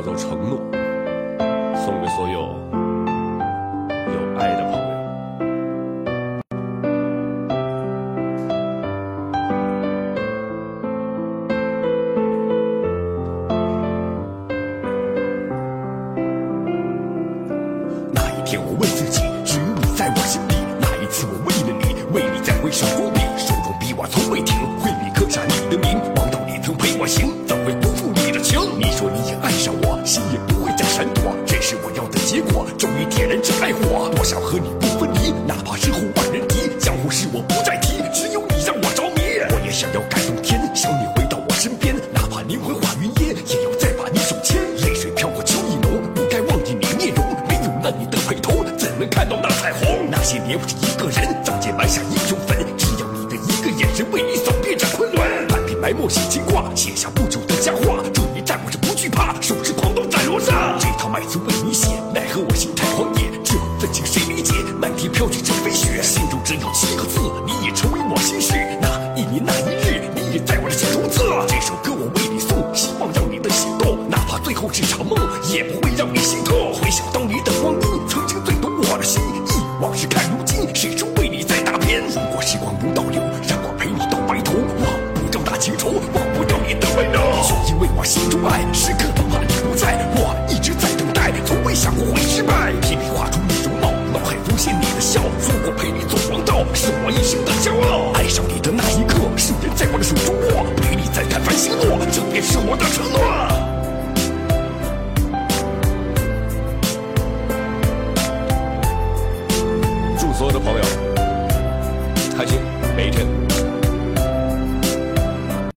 叫做承诺，送给所有有爱的朋友。那一天，我问自己，只有你在我心里。那一次，我为了你，为你在挥手爱火，多想和你不分离，哪怕身后万人敌，江湖事我不再提，只有你让我着迷。我也想要感动天，想你回到我身边，哪怕灵魂化云烟，也要再把你手牵。泪水飘过秋意浓，不该忘记你面容，没有了你的陪同，怎能看到那彩虹？那些年我是一个人，仗剑埋下英雄坟，只要你的一个眼神，为你扫遍这昆仑。半笔埋没写情挂，写下不朽的佳话。这一战我是不惧怕，手持狂刀斩罗刹。这套麦子为你写，解？漫天飘去这飞雪，心中只有七个字，你已成为我心事。那一年那一日，你也在我的心中字。这首歌我为你诵，希望让你的心动，哪怕最后是场梦，也不会让你心痛。回想当年的光阴，曾经最懂我的心意。往事看如今，始终为你在打拼？如果时光不倒流，让我陪你到白头，忘不掉那情仇，忘不掉你的温柔。就因为我心中爱，时刻都怕你不在，笑。如果陪你走王道，是我一生的骄傲。爱上你的那一刻，誓言在我的手中握，陪你再看繁星落，这便是我的承诺。祝所有的朋友开心每一天。